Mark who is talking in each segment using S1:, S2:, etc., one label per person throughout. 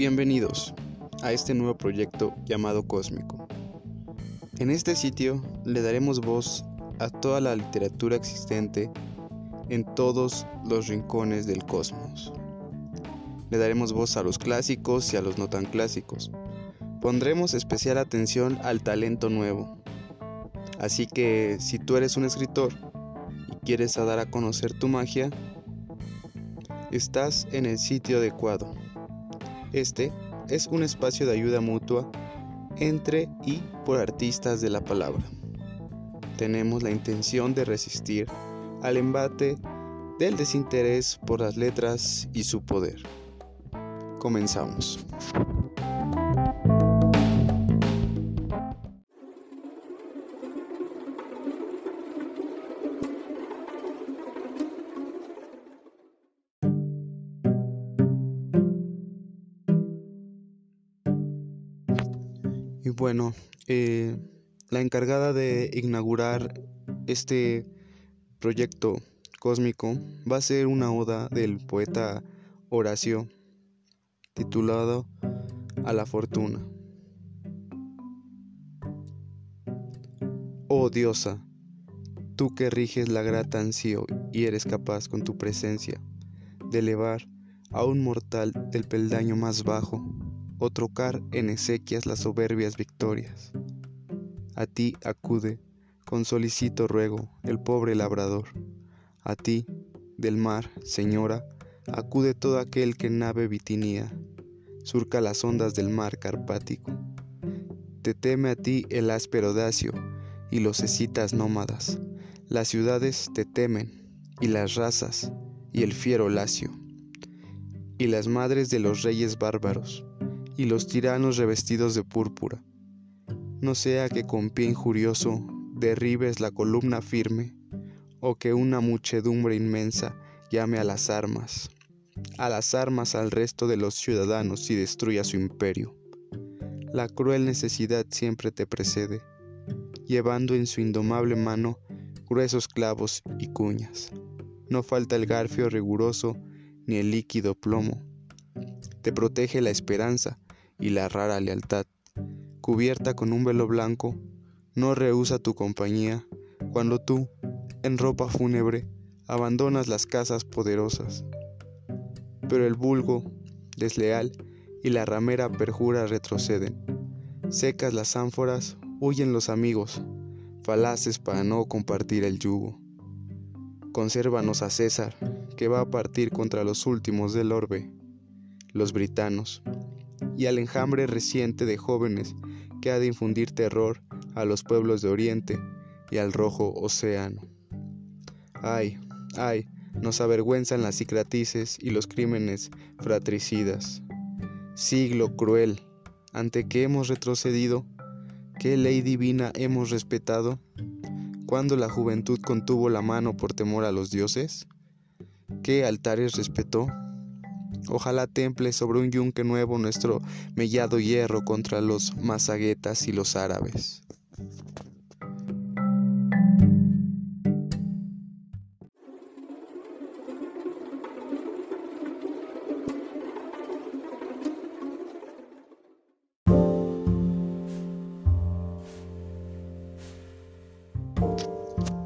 S1: Bienvenidos a este nuevo proyecto llamado Cósmico. En este sitio le daremos voz a toda la literatura existente en todos los rincones del cosmos. Le daremos voz a los clásicos y a los no tan clásicos. Pondremos especial atención al talento nuevo. Así que si tú eres un escritor y quieres dar a conocer tu magia, estás en el sitio adecuado. Este es un espacio de ayuda mutua entre y por artistas de la palabra. Tenemos la intención de resistir al embate del desinterés por las letras y su poder. Comenzamos. Y bueno, eh, la encargada de inaugurar este proyecto cósmico va a ser una oda del poeta Horacio titulado A la fortuna. Oh diosa, tú que riges la grata ansío y eres capaz con tu presencia de elevar a un mortal del peldaño más bajo o trocar en esequias las soberbias victorias. A ti acude, con solicito ruego, el pobre labrador. A ti, del mar, señora, acude todo aquel que nave vitinía, surca las ondas del mar carpático. Te teme a ti el áspero dacio y los escitas nómadas. Las ciudades te temen, y las razas, y el fiero lacio, y las madres de los reyes bárbaros y los tiranos revestidos de púrpura. No sea que con pie injurioso derribes la columna firme, o que una muchedumbre inmensa llame a las armas, a las armas al resto de los ciudadanos y destruya su imperio. La cruel necesidad siempre te precede, llevando en su indomable mano gruesos clavos y cuñas. No falta el garfio riguroso ni el líquido plomo. Te protege la esperanza, y la rara lealtad, cubierta con un velo blanco, no rehúsa tu compañía cuando tú, en ropa fúnebre, abandonas las casas poderosas. Pero el vulgo, desleal, y la ramera perjura retroceden. Secas las ánforas, huyen los amigos, falaces para no compartir el yugo. Consérvanos a César, que va a partir contra los últimos del orbe, los britanos, y al enjambre reciente de jóvenes que ha de infundir terror a los pueblos de Oriente y al rojo océano. Ay, ay, nos avergüenzan las cicatrices y los crímenes fratricidas. Siglo cruel, ante que hemos retrocedido, qué ley divina hemos respetado, cuando la juventud contuvo la mano por temor a los dioses, qué altares respetó, Ojalá temple sobre un yunque nuevo nuestro mellado hierro contra los mazaguetas y los árabes.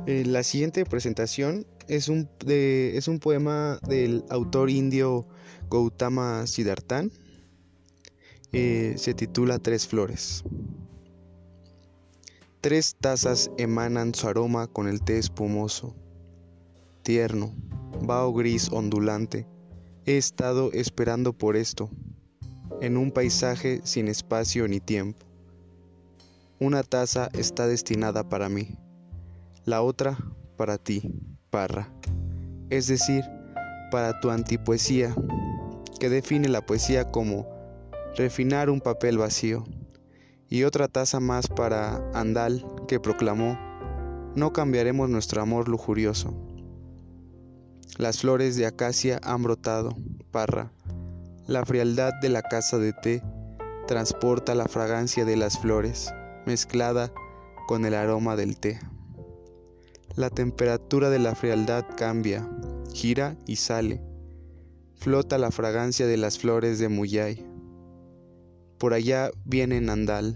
S1: Eh, la siguiente presentación es un, es un poema del autor indio Gautama Siddhartha. Eh, se titula Tres Flores. Tres tazas emanan su aroma con el té espumoso, tierno, vaho gris ondulante. He estado esperando por esto, en un paisaje sin espacio ni tiempo. Una taza está destinada para mí, la otra para ti, Parra, es decir, para tu antipoesía, que define la poesía como refinar un papel vacío, y otra taza más para Andal, que proclamó, no cambiaremos nuestro amor lujurioso. Las flores de acacia han brotado, Parra, la frialdad de la casa de té transporta la fragancia de las flores, mezclada con el aroma del té. La temperatura de la frialdad cambia, gira y sale. Flota la fragancia de las flores de Muyay. por allá viene Nandal.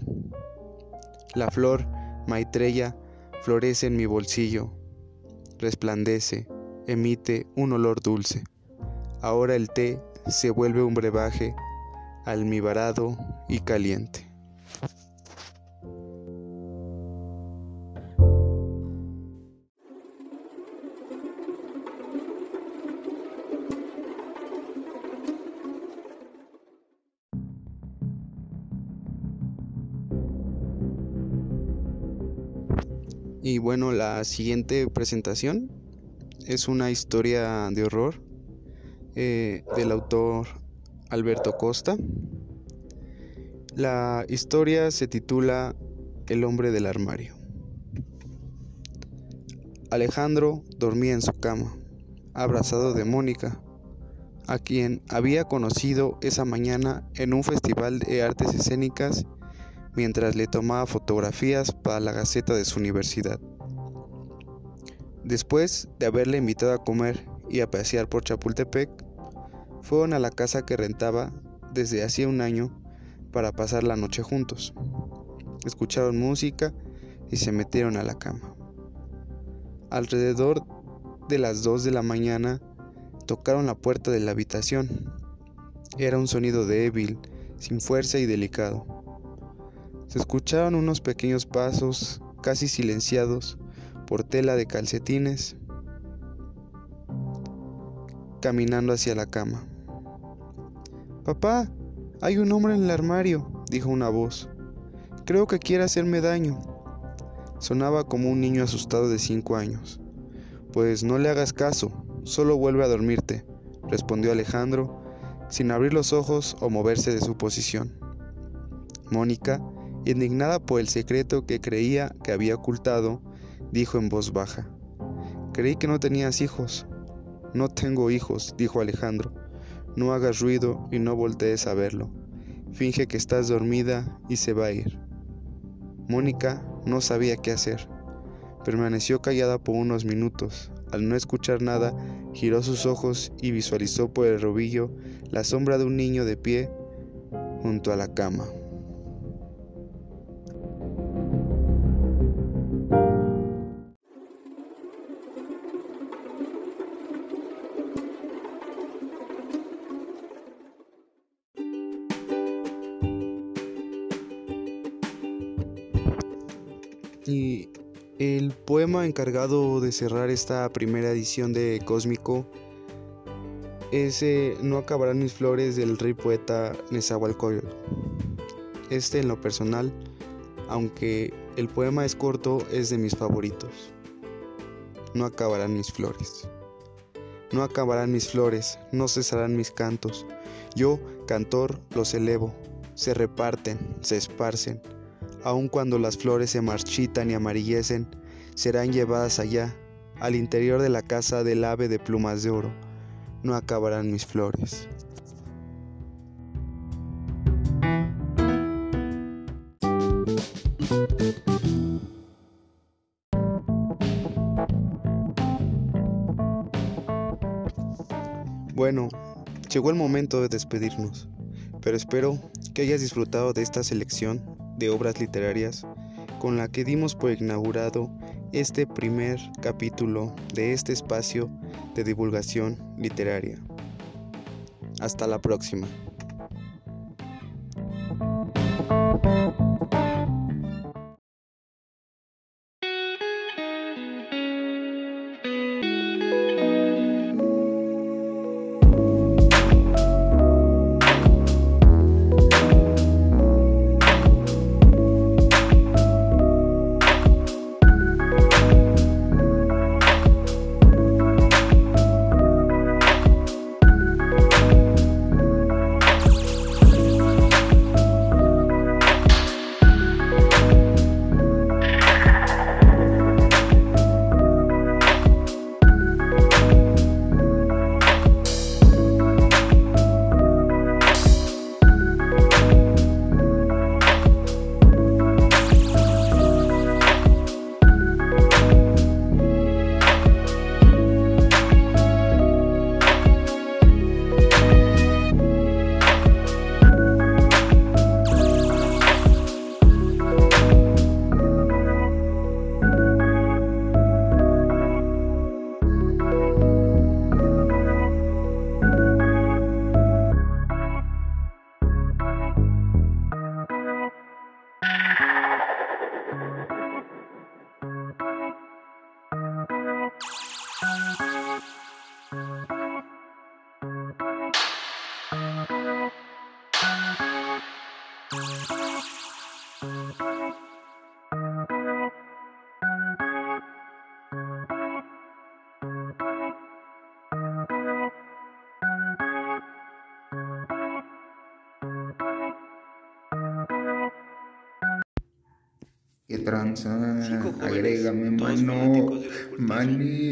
S1: La flor, Maitreya, florece en mi bolsillo, resplandece, emite un olor dulce. Ahora el té se vuelve un brebaje almibarado y caliente. Y bueno, la siguiente presentación es una historia de horror eh, del autor Alberto Costa. La historia se titula El hombre del armario. Alejandro dormía en su cama, abrazado de Mónica, a quien había conocido esa mañana en un festival de artes escénicas mientras le tomaba fotografías para la gaceta de su universidad. Después de haberle invitado a comer y a pasear por Chapultepec, fueron a la casa que rentaba desde hacía un año para pasar la noche juntos. Escucharon música y se metieron a la cama. Alrededor de las 2 de la mañana tocaron la puerta de la habitación. Era un sonido débil, sin fuerza y delicado. Se escucharon unos pequeños pasos, casi silenciados, por tela de calcetines, caminando hacia la cama. Papá, hay un hombre en el armario, dijo una voz. Creo que quiere hacerme daño. Sonaba como un niño asustado de cinco años. Pues no le hagas caso, solo vuelve a dormirte, respondió Alejandro, sin abrir los ojos o moverse de su posición. Mónica Indignada por el secreto que creía que había ocultado, dijo en voz baja, Creí que no tenías hijos. No tengo hijos, dijo Alejandro. No hagas ruido y no voltees a verlo. Finge que estás dormida y se va a ir. Mónica no sabía qué hacer. Permaneció callada por unos minutos. Al no escuchar nada, giró sus ojos y visualizó por el robillo la sombra de un niño de pie junto a la cama. Y el poema encargado de cerrar esta primera edición de Cósmico es No acabarán mis flores del rey poeta Nezahualcóyotl. Este en lo personal, aunque el poema es corto, es de mis favoritos. No acabarán mis flores. No acabarán mis flores, no cesarán mis cantos. Yo, cantor, los elevo. Se reparten, se esparcen aun cuando las flores se marchitan y amarillecen, serán llevadas allá, al interior de la casa del ave de plumas de oro. No acabarán mis flores. Bueno, llegó el momento de despedirnos, pero espero que hayas disfrutado de esta selección de obras literarias con la que dimos por inaugurado este primer capítulo de este espacio de divulgación literaria. Hasta la próxima.
S2: ¿Qué tranza? Agrégame, mano. Manito.